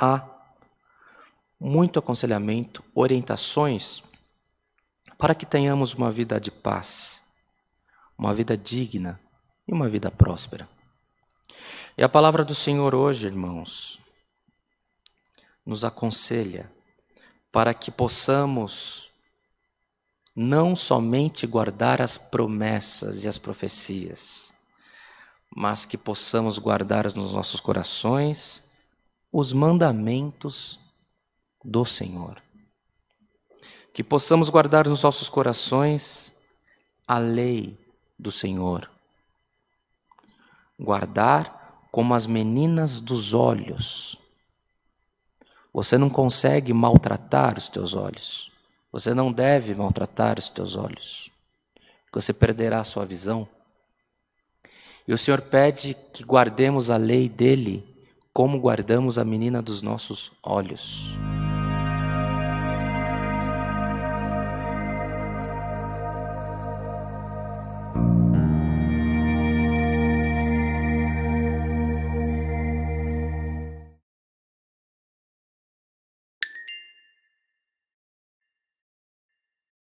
há muito aconselhamento, orientações para que tenhamos uma vida de paz, uma vida digna e uma vida próspera. E a palavra do Senhor hoje, irmãos, nos aconselha para que possamos não somente guardar as promessas e as profecias, mas que possamos guardar nos nossos corações os mandamentos do Senhor. Que possamos guardar nos nossos corações a lei do Senhor. Guardar como as meninas dos olhos. Você não consegue maltratar os teus olhos. Você não deve maltratar os teus olhos. Você perderá a sua visão. E o Senhor pede que guardemos a lei dele como guardamos a menina dos nossos olhos.